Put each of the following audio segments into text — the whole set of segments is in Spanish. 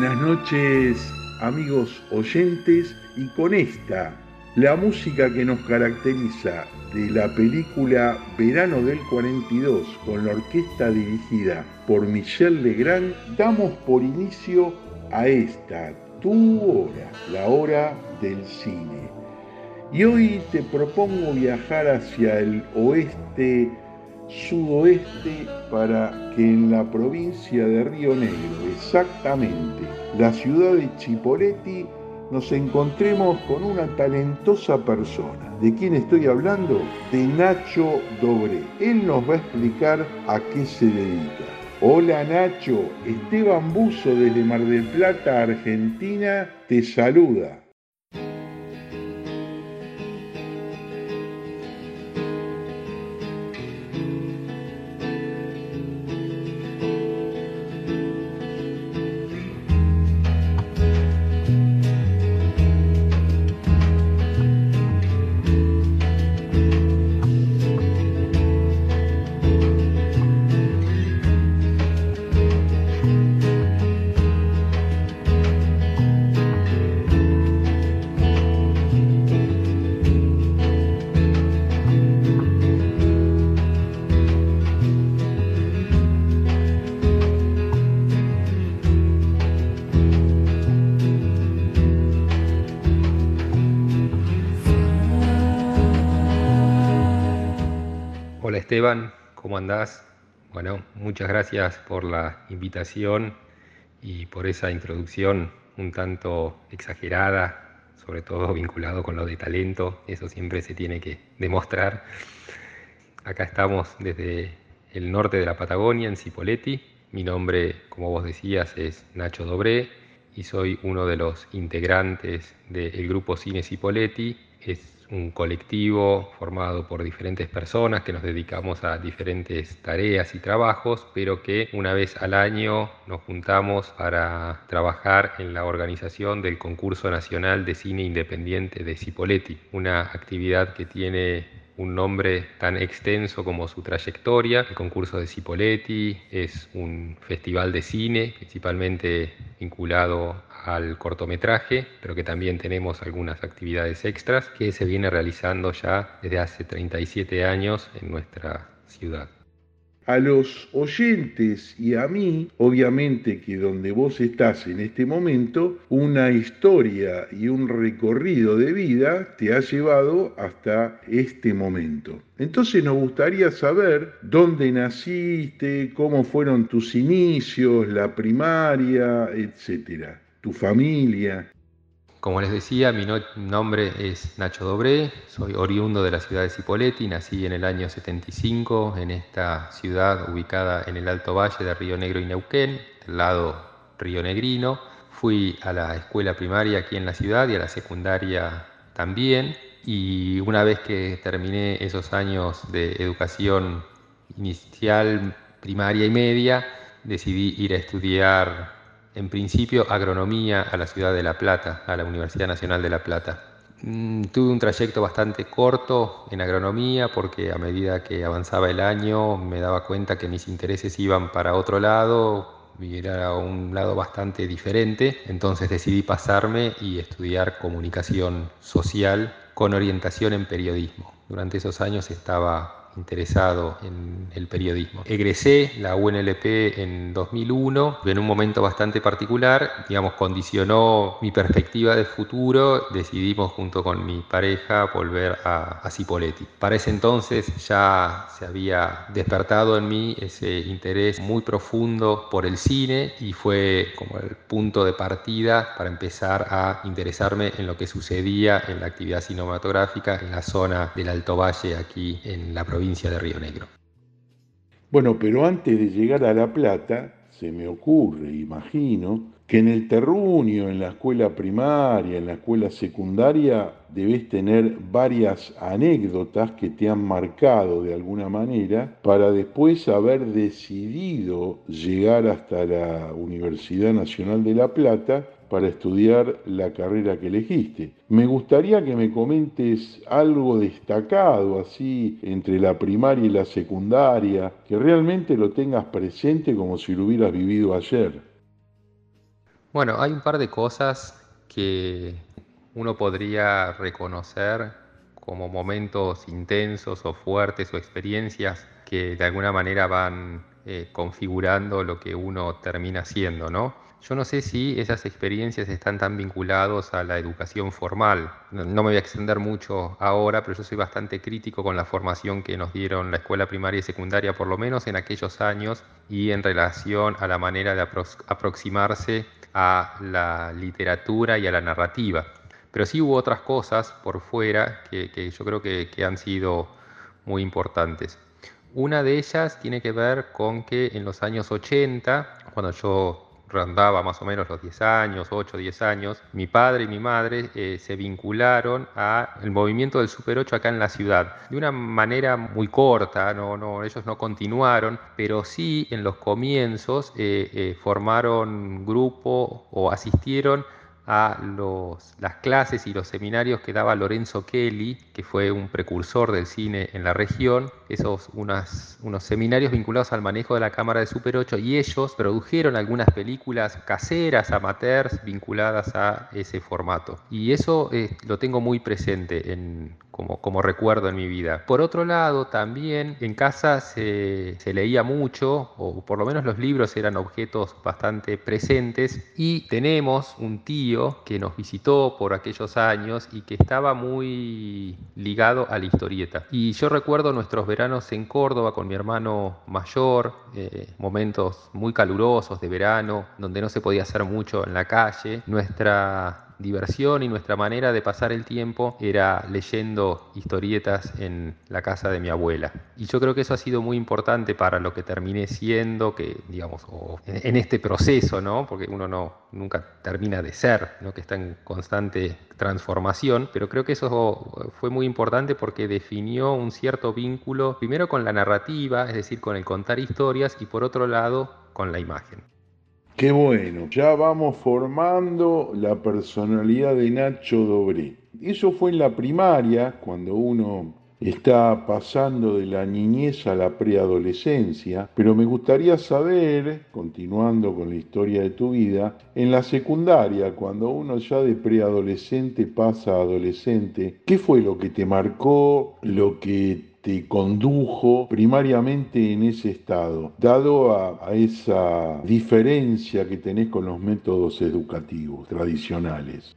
Buenas noches amigos oyentes y con esta, la música que nos caracteriza de la película Verano del 42 con la orquesta dirigida por Michel Legrand, damos por inicio a esta, tu hora, la hora del cine. Y hoy te propongo viajar hacia el oeste sudoeste para que en la provincia de Río Negro, exactamente la ciudad de Chipoleti, nos encontremos con una talentosa persona. ¿De quién estoy hablando? De Nacho Dobré. Él nos va a explicar a qué se dedica. Hola Nacho, Esteban Buzo desde Mar del Plata, Argentina, te saluda. Esteban, ¿cómo andás? Bueno, muchas gracias por la invitación y por esa introducción un tanto exagerada, sobre todo vinculado con lo de talento, eso siempre se tiene que demostrar. Acá estamos desde el norte de la Patagonia, en Cipolletti. Mi nombre, como vos decías, es Nacho Dobré y soy uno de los integrantes del grupo Cine Cipolletti. Es un colectivo formado por diferentes personas que nos dedicamos a diferentes tareas y trabajos, pero que una vez al año nos juntamos para trabajar en la organización del concurso nacional de cine independiente de Cipolletti, una actividad que tiene un nombre tan extenso como su trayectoria. El concurso de Cipoletti es un festival de cine, principalmente vinculado al cortometraje, pero que también tenemos algunas actividades extras que se viene realizando ya desde hace 37 años en nuestra ciudad a los oyentes y a mí, obviamente que donde vos estás en este momento, una historia y un recorrido de vida te ha llevado hasta este momento. Entonces nos gustaría saber dónde naciste, cómo fueron tus inicios, la primaria, etcétera, tu familia. Como les decía, mi nombre es Nacho Dobré, soy oriundo de la ciudad de Cipolletti, nací en el año 75 en esta ciudad ubicada en el Alto Valle de Río Negro y Neuquén, del lado Río Negrino. Fui a la escuela primaria aquí en la ciudad y a la secundaria también. Y una vez que terminé esos años de educación inicial, primaria y media, decidí ir a estudiar en principio agronomía a la ciudad de La Plata, a la Universidad Nacional de La Plata. Mm, tuve un trayecto bastante corto en agronomía porque a medida que avanzaba el año me daba cuenta que mis intereses iban para otro lado, era un lado bastante diferente, entonces decidí pasarme y estudiar comunicación social con orientación en periodismo. Durante esos años estaba interesado en el periodismo. Egresé la UNLP en 2001, en un momento bastante particular, digamos, condicionó mi perspectiva de futuro, decidimos junto con mi pareja volver a, a Cipolletti. Para ese entonces ya se había despertado en mí ese interés muy profundo por el cine y fue como el punto de partida para empezar a interesarme en lo que sucedía en la actividad cinematográfica en la zona del Alto Valle aquí en la provincia provincia de Río Negro. Bueno, pero antes de llegar a La Plata, se me ocurre, imagino, que en el terruño, en la escuela primaria, en la escuela secundaria, debes tener varias anécdotas que te han marcado de alguna manera para después haber decidido llegar hasta la Universidad Nacional de La Plata para estudiar la carrera que elegiste. Me gustaría que me comentes algo destacado así entre la primaria y la secundaria, que realmente lo tengas presente como si lo hubieras vivido ayer. Bueno, hay un par de cosas que uno podría reconocer como momentos intensos o fuertes o experiencias que de alguna manera van eh, configurando lo que uno termina siendo, ¿no? Yo no sé si esas experiencias están tan vinculados a la educación formal. No, me voy a extender mucho ahora, pero yo soy bastante crítico con la formación que nos dieron la escuela primaria y secundaria, por lo menos en aquellos años, y en relación a la manera de aproximarse a la literatura y a la narrativa. Pero sí hubo otras cosas por fuera que, yo creo que, que han sido muy importantes. Una de ellas tiene que ver con que en los años 80, cuando yo rondaba más o menos los 10 años, 8, 10 años, mi padre y mi madre eh, se vincularon al movimiento del Super 8 acá en la ciudad. De una manera muy corta, no, no, ellos no continuaron, pero sí en los comienzos eh, eh, formaron grupo o asistieron a las clases y los seminarios que daba Lorenzo Kelly, que fue un precursor del cine en la región, esos unos seminarios vinculados al manejo de la cámara de Super 8 y ellos produjeron algunas películas caseras, amateurs, vinculadas a ese formato. Y eso eh, lo tengo muy presente en, como, recuerdo en mi vida. Por otro lado, también en casa se, leía mucho, o por lo menos los libros eran objetos bastante presentes, y tenemos un tío que nos visitó por aquellos años y que estaba muy ligado a la historieta. Y yo recuerdo nuestros veranos en Córdoba con mi hermano mayor, eh, momentos muy calurosos de verano, donde no se podía hacer mucho en la calle. Nuestra diversión y nuestra manera de pasar el tiempo era leyendo historietas en la casa de mi abuela. Y yo creo que eso ha sido muy importante para lo que terminé siendo, que digamos, en este proceso, ¿no? Porque uno no nunca termina de ser, ¿no? que está en constante transformación, pero creo que eso fue muy importante porque definió un cierto vínculo, primero con la narrativa, es decir, con el contar historias, y por otro lado, con la imagen. Qué bueno, ya vamos formando la personalidad de Nacho Dobré. Eso fue en la primaria, cuando uno está pasando de la niñez a la preadolescencia, pero me gustaría saber, continuando con la historia de tu vida, en la secundaria, cuando uno ya de preadolescente pasa a adolescente, ¿qué fue lo que te marcó, lo que te condujo primariamente en ese estado, dado a, esa diferencia que tenés con los métodos educativos tradicionales?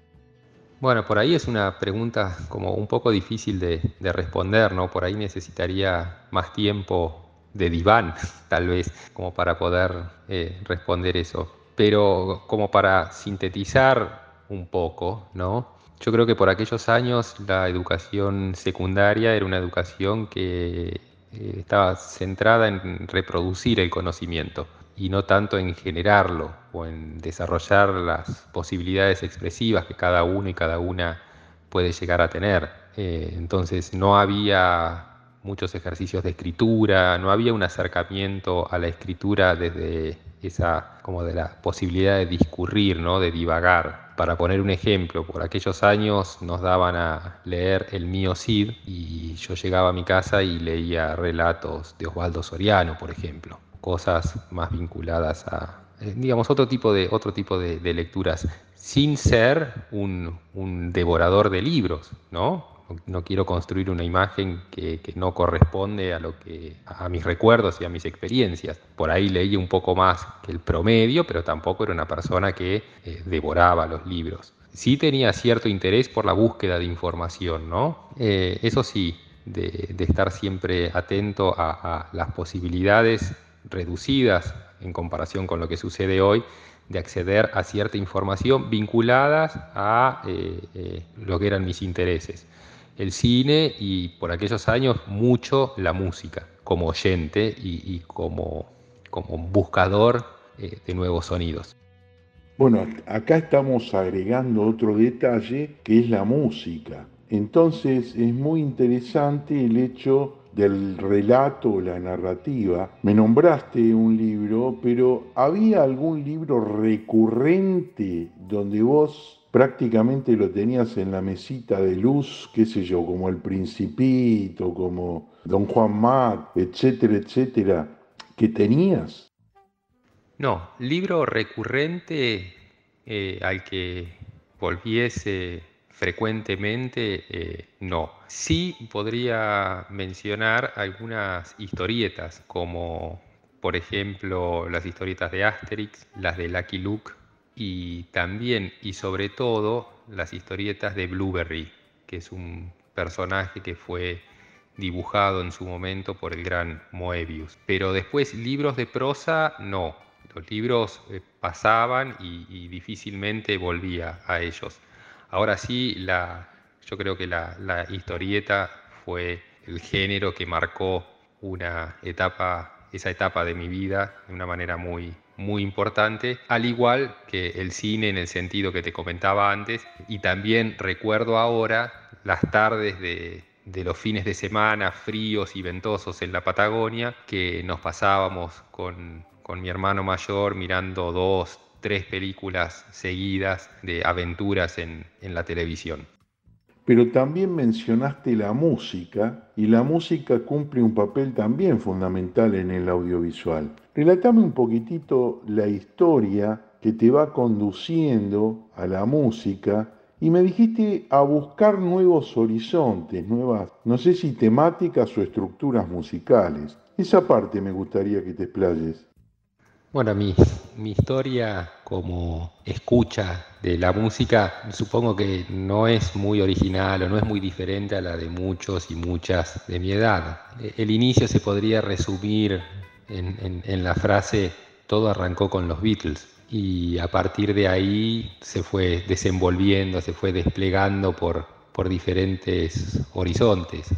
Bueno, por ahí es una pregunta como un poco difícil de, responder, ¿no? Por ahí necesitaría más tiempo de diván, tal vez, como para poder eh, responder eso. Pero como para sintetizar un poco, ¿no? Yo creo que por aquellos años la educación secundaria era una educación que eh, estaba centrada en reproducir el conocimiento y no tanto en generarlo o en desarrollar las posibilidades expresivas que cada uno y cada una puede llegar a tener. Eh, entonces no había muchos ejercicios de escritura, no había un acercamiento a la escritura desde esa como de la posibilidad de discurrir, ¿no? de divagar. Para poner un ejemplo, por aquellos años nos daban a leer El mío Cid y yo llegaba a mi casa y leía relatos de Osvaldo Soriano, por ejemplo, cosas más vinculadas a, eh, digamos, otro tipo de, otro tipo de, lecturas, sin ser un, un devorador de libros, ¿no? No quiero construir una imagen que, no corresponde a lo que a mis recuerdos y a mis experiencias. Por ahí leí un poco más que el promedio, pero tampoco era una persona que eh, devoraba los libros. Sí tenía cierto interés por la búsqueda de información, ¿no? Eh, eso sí, de, estar siempre atento a, las posibilidades reducidas en comparación con lo que sucede hoy de acceder a cierta información vinculadas a eh, lo que eran mis intereses el cine y por aquellos años mucho la música, como oyente y, como, como buscador eh, de nuevos sonidos. Bueno, acá estamos agregando otro detalle que es la música. Entonces es muy interesante el hecho del relato la narrativa. Me nombraste un libro, pero ¿había algún libro recurrente donde vos prácticamente lo tenías en la mesita de luz, qué sé yo, como El Principito, como Don Juan Mac, etcétera, etcétera, que tenías? No, libro recurrente eh, al que volviese frecuentemente, eh, no. Sí podría mencionar algunas historietas, como por ejemplo las historietas de Asterix, las de Lucky Luke y también y sobre todo las historietas de Blueberry, que es un personaje que fue dibujado en su momento por el gran Moebius. Pero después libros de prosa, no. Los libros eh, pasaban y, difícilmente volvía a ellos. Ahora sí, la, yo creo que la, la historieta fue el género que marcó una etapa, esa etapa de mi vida de una manera muy, muy importante, al igual que el cine en el sentido que te comentaba antes, y también recuerdo ahora las tardes de, los fines de semana fríos y ventosos en la Patagonia, que nos pasábamos con, con mi hermano mayor mirando dos, tres películas seguidas de aventuras en, en la televisión. Pero también mencionaste la música y la música cumple un papel también fundamental en el audiovisual. Relatame un poquitito la historia que te va conduciendo a la música y me dijiste a buscar nuevos horizontes, nuevas, no sé si temáticas o estructuras musicales. Esa parte me gustaría que te explayes. Bueno, mi, mi historia como escucha de la música supongo que no es muy original o no es muy diferente a la de muchos y muchas de mi edad. El inicio se podría resumir en, la frase todo arrancó con los Beatles y a partir de ahí se fue desenvolviendo, se fue desplegando por diferentes horizontes.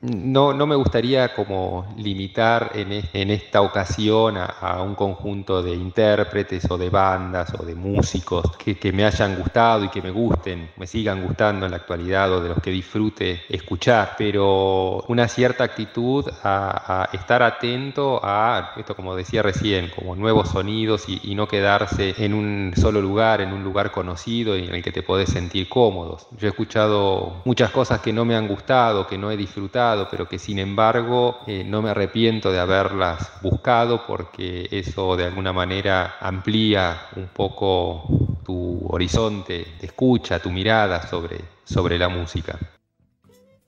No, no me gustaría como limitar en, en esta ocasión a, un conjunto de intérpretes o de bandas o de músicos que, que, me hayan gustado y que me gusten, me sigan gustando en la actualidad o de los que disfrute escuchar, pero una cierta actitud a, estar atento a esto, como decía recién, como nuevos sonidos y, y, no quedarse en un solo lugar, en un lugar conocido y en el que te podés sentir cómodos. Yo he escuchado muchas cosas que no me han gustado, que no he disfrutado pero que sin embargo eh, no me arrepiento de haberlas buscado porque eso de alguna manera amplía un poco tu horizonte de escucha, tu mirada sobre, sobre la música.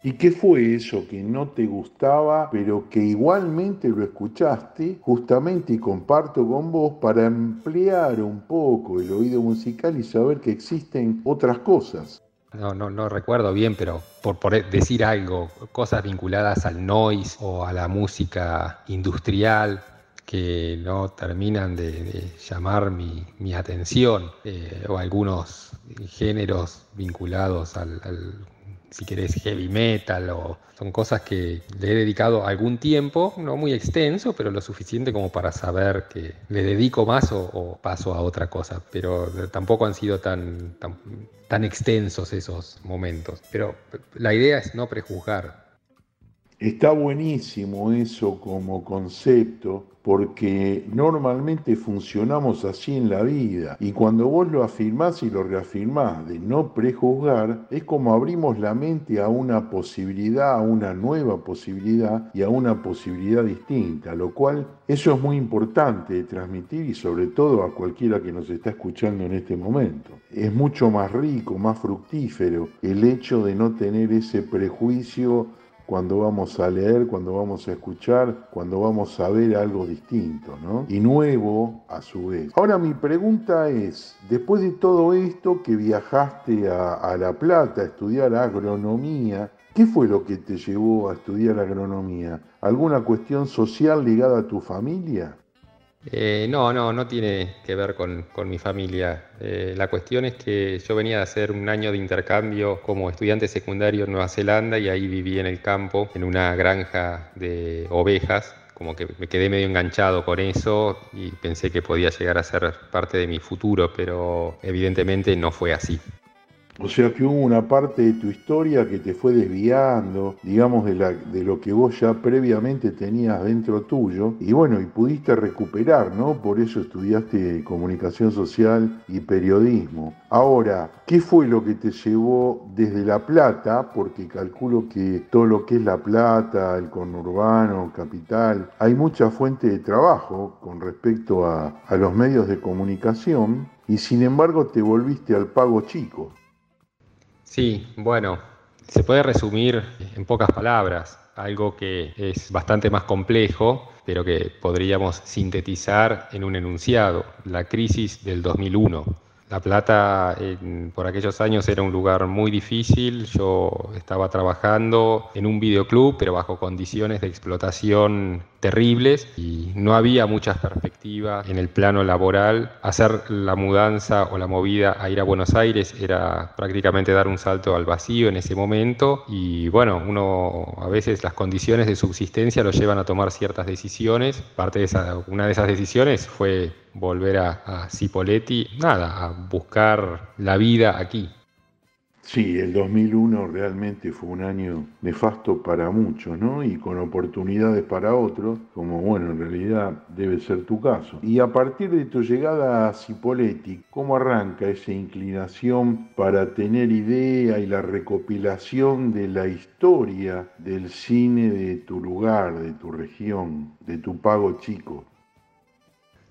¿Y qué fue eso que no te gustaba, pero que igualmente lo escuchaste, justamente y comparto con vos, para ampliar un poco el oído musical y saber que existen otras cosas? No, no, no recuerdo bien, pero por, decir algo, cosas vinculadas al noise o a la música industrial que no terminan de, llamar mi, atención, eh, o algunos géneros vinculados al, si querés, heavy metal, o son cosas que le he dedicado algún tiempo, no muy extenso, pero lo suficiente como para saber que le dedico más o, paso a otra cosa, pero tampoco han sido tan, tan, tan extensos esos momentos. Pero la idea es no prejuzgar. Está buenísimo eso como concepto porque normalmente funcionamos así en la vida y cuando vos lo afirmás y lo reafirmás de no prejuzgar, es como abrimos la mente a una posibilidad, a una nueva posibilidad y a una posibilidad distinta, lo cual eso es muy importante de transmitir y sobre todo a cualquiera que nos está escuchando en este momento. Es mucho más rico, más fructífero el hecho de no tener ese prejuicio cuando vamos a leer, cuando vamos a escuchar, cuando vamos a ver algo distinto, ¿no? Y nuevo a su vez. Ahora mi pregunta es, después de todo esto que viajaste a, La Plata a estudiar agronomía, ¿Qué fue lo que te llevó a estudiar agronomía? ¿Alguna cuestión social ligada a tu familia? Eh, no, no, no tiene que ver con, mi familia. Eh, la cuestión es que yo venía de hacer un año de intercambio como estudiante secundario en Nueva Zelanda y ahí viví en el campo, en una granja de ovejas. Como que me quedé medio enganchado con eso y pensé que podía llegar a ser parte de mi futuro, pero evidentemente no fue así. O sea que hubo una parte de tu historia que te fue desviando, digamos, de, lo que vos ya previamente tenías dentro tuyo, y bueno, y pudiste recuperar, ¿no? Por eso estudiaste comunicación social y periodismo. Ahora, ¿qué fue lo que te llevó desde La Plata? Porque calculo que todo lo que es La Plata, el conurbano, capital, hay mucha fuente de trabajo con respecto a los medios de comunicación, y sin embargo te volviste al pago chico. Sí, bueno, se puede resumir en pocas palabras, algo que es bastante más complejo, pero que podríamos sintetizar en un enunciado, la crisis del 2001. La Plata por aquellos años era un lugar muy difícil. Yo estaba trabajando en un videoclub, pero bajo condiciones de explotación terribles y no había muchas perspectivas en el plano laboral. Hacer la mudanza o la movida a ir a Buenos Aires era prácticamente dar un salto al vacío en ese momento y bueno, uno a veces las condiciones de subsistencia lo llevan a tomar ciertas decisiones. Parte de esa, una de esas decisiones fue volver a, Cipoletti, nada, a buscar la vida aquí. Sí, el 2001 realmente fue un año nefasto para muchos, ¿no? Y con oportunidades para otros, como bueno, en realidad debe ser tu caso. Y a partir de tu llegada a Cipoletti, ¿cómo arranca esa inclinación para tener idea y la recopilación de la historia del cine de tu lugar, de tu región, de tu pago chico?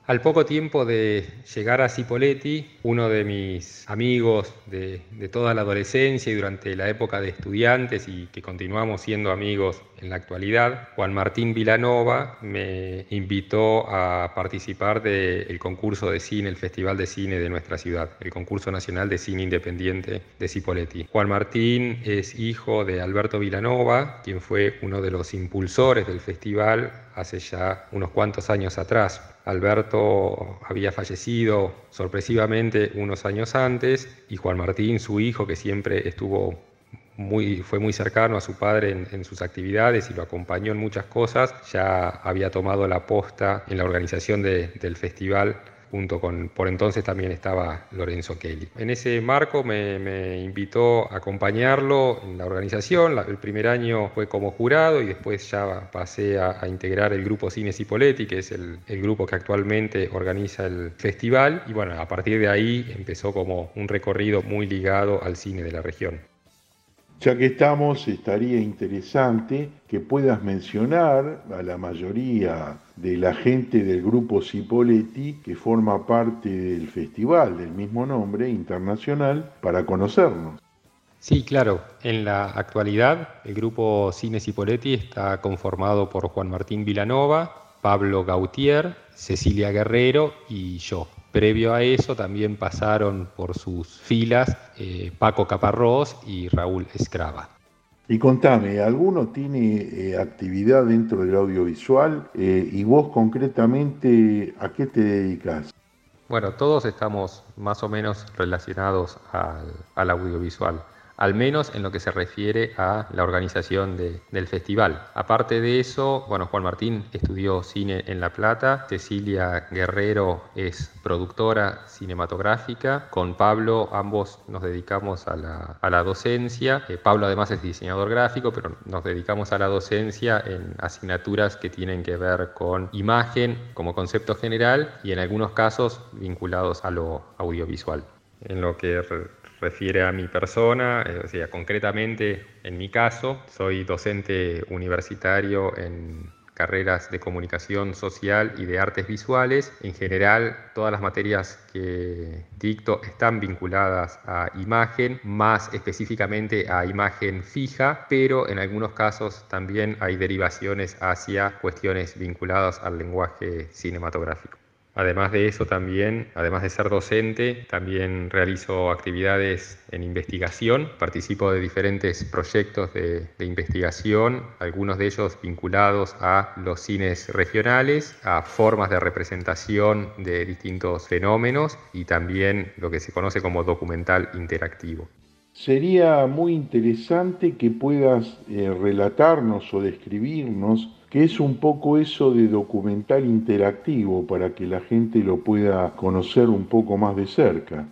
Al poco tiempo de llegar a Cipoletti, uno de mis amigos de, toda la adolescencia y durante la época de estudiantes y que continuamos siendo amigos en la actualidad, Juan Martín Vilanova, me invitó a participar del concurso de cine, el Festival de Cine de nuestra ciudad, el concurso nacional de cine independiente de Cipoletti. Juan Martín es hijo de Alberto Vilanova, quien fue uno de los impulsores del festival hace ya unos cuantos años atrás. Alberto había fallecido sorpresivamente unos años antes y Juan Martín, su hijo, que siempre estuvo muy, fue muy cercano a su padre en, sus actividades y lo acompañó en muchas cosas, ya había tomado la posta en la organización del festival junto con, por entonces también estaba Lorenzo Kelly. En ese marco me, invitó a acompañarlo en la organización, el primer año fue como jurado y después ya pasé a, integrar el grupo Cines Cipoletti, que es el, el, grupo que actualmente organiza el festival, y bueno, a partir de ahí empezó como un recorrido muy ligado al cine de la región. Ya que estamos, estaría interesante que puedas mencionar a la mayoría de la gente del grupo Cipoletti que forma parte del festival del mismo nombre internacional para conocernos. Sí, claro. En la actualidad, el grupo Cine Cipoletti está conformado por Juan Martín Vilanova, Pablo Gautier, Cecilia Guerrero y yo. Previo a eso también pasaron por sus filas eh, Paco Caparrós y Raúl Escrava. Y contame, ¿alguno tiene eh, actividad dentro del audiovisual? Eh, ¿Y vos concretamente a qué te dedicas? Bueno, todos estamos más o menos relacionados al audiovisual al menos en lo que se refiere a la organización del festival. Aparte de eso, bueno, Juan Martín estudió cine en La Plata, Cecilia Guerrero es productora cinematográfica, con Pablo ambos nos dedicamos a la, docencia, eh, Pablo además es diseñador gráfico, pero nos dedicamos a la docencia en asignaturas que tienen que ver con imagen como concepto general y en algunos casos vinculados a lo audiovisual. En lo que refiere a mi persona, eh, o sea, concretamente en mi caso, soy docente universitario en carreras de comunicación social y de artes visuales. En general, todas las materias que dicto están vinculadas a imagen, más específicamente a imagen fija, pero en algunos casos también hay derivaciones hacia cuestiones vinculadas al lenguaje cinematográfico. Además de eso también, además de ser docente, también realizo actividades en investigación, participo de diferentes proyectos de, investigación, algunos de ellos vinculados a los cines regionales, a formas de representación de distintos fenómenos y también lo que se conoce como documental interactivo. Sería muy interesante que puedas eh, relatarnos o describirnos que es un poco eso de documental interactivo para que la gente lo pueda conocer un poco más de cerca.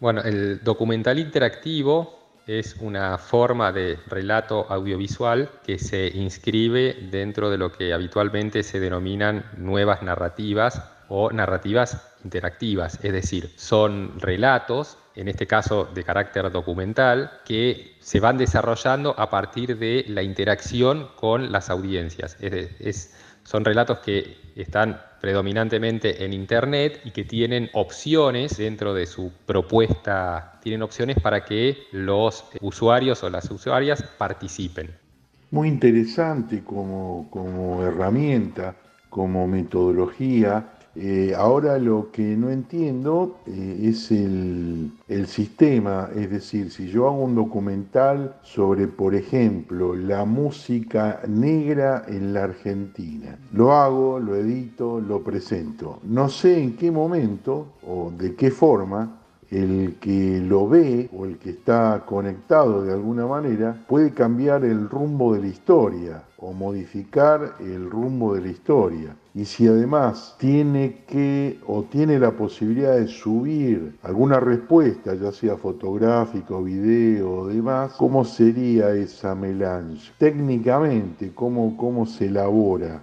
Bueno, el documental interactivo es una forma de relato audiovisual que se inscribe dentro de lo que habitualmente se denominan nuevas narrativas o narrativas interactivas, es decir, son relatos, en este caso de carácter documental, que se van desarrollando a partir de la interacción con las audiencias. Es, son relatos que están predominantemente en Internet y que tienen opciones dentro de su propuesta, tienen opciones para que los usuarios o las usuarias participen. Muy interesante como, como herramienta, como metodología eh, ahora lo que no entiendo eh, es el, sistema, es decir, si yo hago un documental sobre, por ejemplo, la música negra en la Argentina, lo hago, lo edito, lo presento. No sé en qué momento o de qué forma el que lo ve o el que está conectado de alguna manera puede cambiar el rumbo de la historia o modificar el rumbo de la historia. Y si además tiene que o tiene la posibilidad de subir alguna respuesta, ya sea fotográfico, video o demás, ¿cómo sería esa melange? Técnicamente, ¿cómo, cómo se elabora?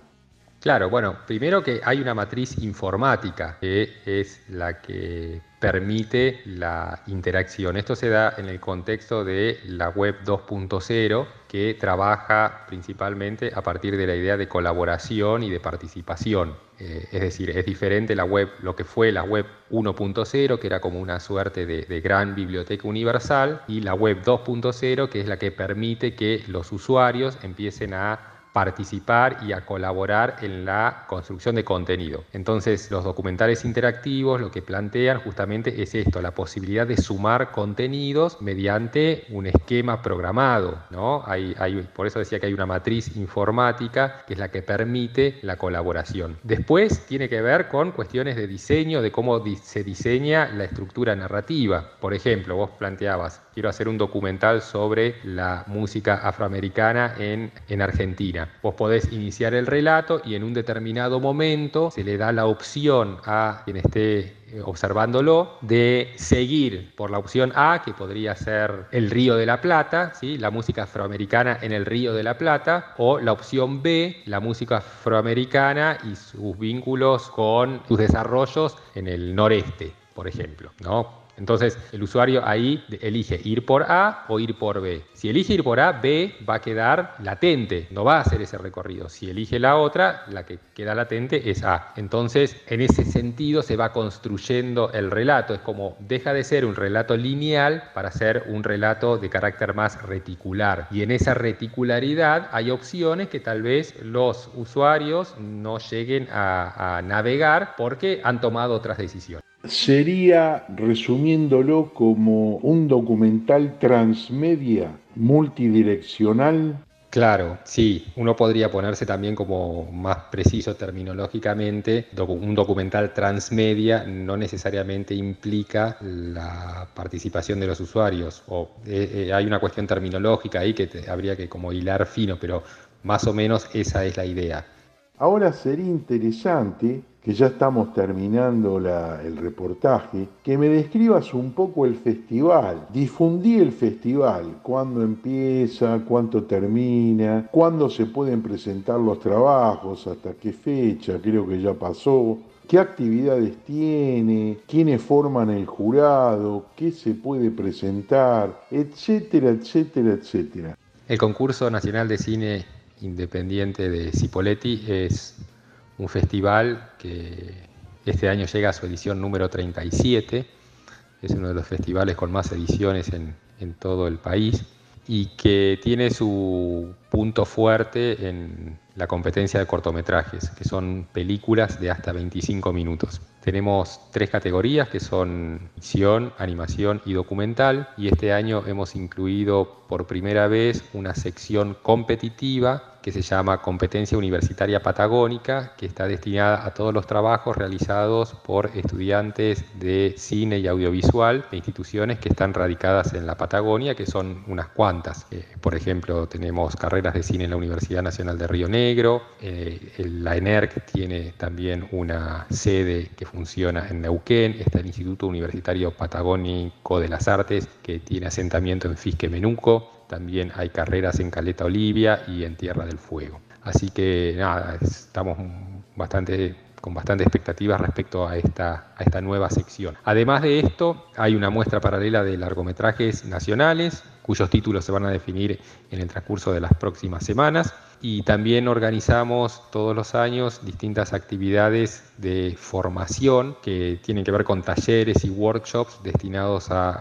Claro, bueno, primero que hay una matriz informática que es la que permite la interacción. Esto se da en el contexto de la web 2.0 que trabaja principalmente a partir de la idea de colaboración y de participación. Eh, es decir, es diferente la web, lo que fue la web 1.0, que era como una suerte de, de gran biblioteca universal, y la web 2.0, que es la que permite que los usuarios empiecen a participar y a colaborar en la construcción de contenido. Entonces, los documentales interactivos lo que plantean justamente es esto, la posibilidad de sumar contenidos mediante un esquema programado. ¿no? Hay, por eso decía que hay una matriz informática que es la que permite la colaboración. Después tiene que ver con cuestiones de diseño, de cómo se diseña la estructura narrativa. Por ejemplo, vos planteabas, quiero hacer un documental sobre la música afroamericana en, en Argentina. Vos podés iniciar el relato y en un determinado momento se le da la opción a quien esté eh, observándolo de seguir por la opción A, que podría ser el Río de la Plata, ¿sí? la música afroamericana en el Río de la Plata, o la opción B, la música afroamericana y sus vínculos con sus desarrollos en el noreste, por ejemplo. ¿no? Entonces el usuario ahí elige ir por A o ir por B. Si elige ir por A, B va a quedar latente, no va a hacer ese recorrido. Si elige la otra, la que queda latente es A. Entonces en ese sentido se va construyendo el relato. Es como deja de ser un relato lineal para ser un relato de carácter más reticular. Y en esa reticularidad hay opciones que tal vez los usuarios no lleguen a, a navegar porque han tomado otras decisiones sería, resumiéndolo, como un documental transmedia, multidireccional. Claro, sí, uno podría ponerse también como más preciso terminológicamente, un documental transmedia no necesariamente implica la participación de los usuarios, o eh, eh, hay una cuestión terminológica ahí que habría que como hilar fino, pero más o menos esa es la idea. Ahora sería interesante que ya estamos terminando el reportaje, que me describas un poco el festival. Difundí el festival, cuándo empieza, cuánto termina, cuándo se pueden presentar los trabajos, hasta qué fecha, creo que ya pasó, qué actividades tiene, quiénes forman el jurado, qué se puede presentar, etcétera, etcétera, etcétera. El concurso nacional de cine independiente de Cipoletti es un festival que este año llega a su edición número 37, es uno de los festivales con más ediciones en, en todo el país y que tiene su punto fuerte en la competencia de cortometrajes, que son películas de hasta 25 minutos. Tenemos tres categorías que son ficción, animación y documental y este año hemos incluido por primera vez una sección competitiva que se llama Competencia Universitaria Patagónica, que está destinada a todos los trabajos realizados por estudiantes de cine y audiovisual de instituciones que están radicadas en la Patagonia, que son unas cuantas. Eh, por ejemplo, tenemos carreras de cine en la Universidad Nacional de Río Negro, eh, la ENERC tiene también una sede que funciona en Neuquén, está el Instituto Universitario Patagónico de las Artes, que tiene asentamiento en Fisque Menuco, también hay carreras en Caleta Olivia y en Tierra del Fuego. Así que nada, estamos bastante con bastante expectativas respecto a esta, a esta nueva sección. Además de esto, hay una muestra paralela de largometrajes nacionales, cuyos títulos se van a definir en el transcurso de las próximas semanas. Y también organizamos todos los años distintas actividades de formación que tienen que ver con talleres y workshops destinados a,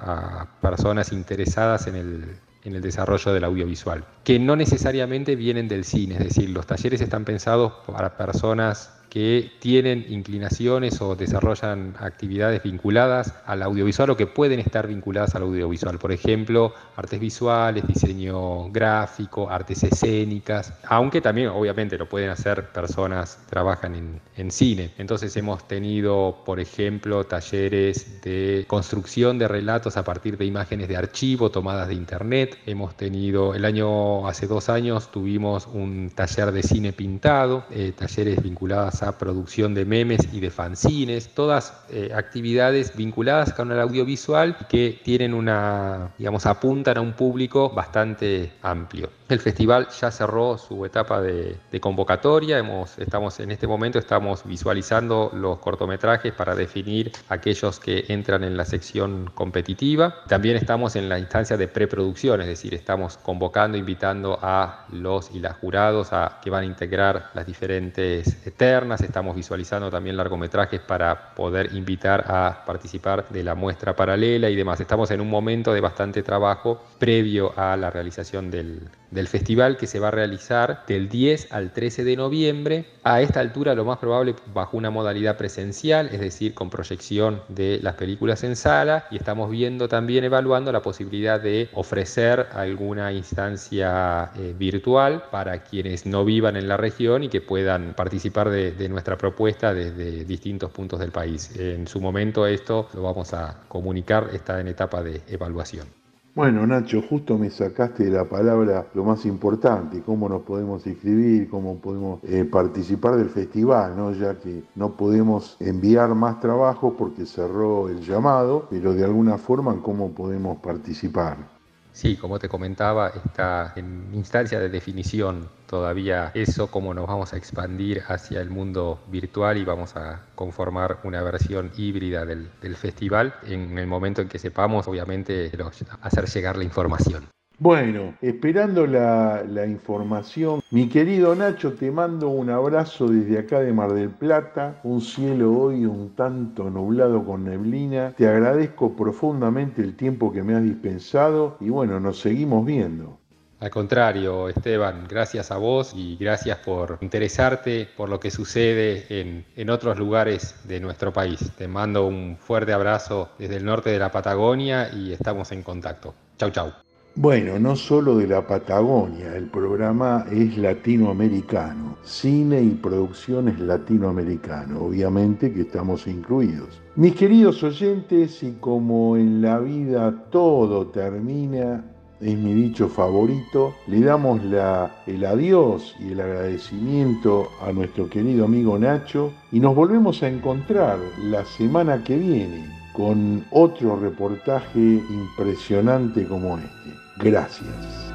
a personas interesadas en el, en el desarrollo del audiovisual, que no necesariamente vienen del cine, es decir, los talleres están pensados para personas que tienen inclinaciones o desarrollan actividades vinculadas al audiovisual o que pueden estar vinculadas al audiovisual. Por ejemplo, artes visuales, diseño gráfico, artes escénicas, aunque también obviamente lo pueden hacer personas que trabajan en, cine. Entonces hemos tenido, por ejemplo, talleres de construcción de relatos a partir de imágenes de archivo tomadas de internet. Hemos tenido, el año, hace dos años, tuvimos un taller de cine pintado, eh, talleres vinculados producción de memes y de fanzines, todas eh, actividades vinculadas con el audiovisual que tienen una, digamos, apuntan a un público bastante amplio. El festival ya cerró su etapa de, convocatoria, estamos en este momento estamos visualizando los cortometrajes para definir aquellos que entran en la sección competitiva. También estamos en la instancia de preproducción, es decir, estamos convocando, invitando a los y las jurados a que van a integrar las diferentes eternas, estamos visualizando también largometrajes para poder invitar a participar de la muestra paralela y demás. Estamos en un momento de bastante trabajo previo a la realización del del festival que se va a realizar del 10 al 13 de noviembre. A esta altura lo más probable bajo una modalidad presencial, es decir, con proyección de las películas en sala y estamos viendo también, evaluando la posibilidad de ofrecer alguna instancia eh, virtual para quienes no vivan en la región y que puedan participar de, de nuestra propuesta desde distintos puntos del país. En su momento esto lo vamos a comunicar, está en etapa de evaluación. Bueno, Nacho, justo me sacaste de la palabra lo más importante, cómo nos podemos inscribir, cómo podemos eh, participar del festival, ¿no? ya que no podemos enviar más trabajo porque cerró el llamado, pero de alguna forma cómo podemos participar. Sí, como te comentaba, está en instancia de definición todavía eso, cómo nos vamos a expandir hacia el mundo virtual y vamos a conformar una versión híbrida del, festival. En el momento en que sepamos, obviamente, hacer llegar la información. Bueno, esperando la, información, mi querido Nacho, te mando un abrazo desde acá de Mar del Plata, un cielo hoy un tanto nublado con neblina, te agradezco profundamente el tiempo que me has dispensado y bueno, nos seguimos viendo. Al contrario, Esteban, gracias a vos y gracias por interesarte por lo que sucede en, en, otros lugares de nuestro país. Te mando un fuerte abrazo desde el norte de la Patagonia y estamos en contacto. Chau, chau. Bueno, no solo de la Patagonia, el programa es latinoamericano, cine y producciones latinoamericano, obviamente que estamos incluidos. Mis queridos oyentes, y como en la vida todo termina, es mi dicho favorito, le damos el adiós y el agradecimiento a nuestro querido amigo Nacho y nos volvemos a encontrar la semana que viene con otro reportaje impresionante como este. Gracias.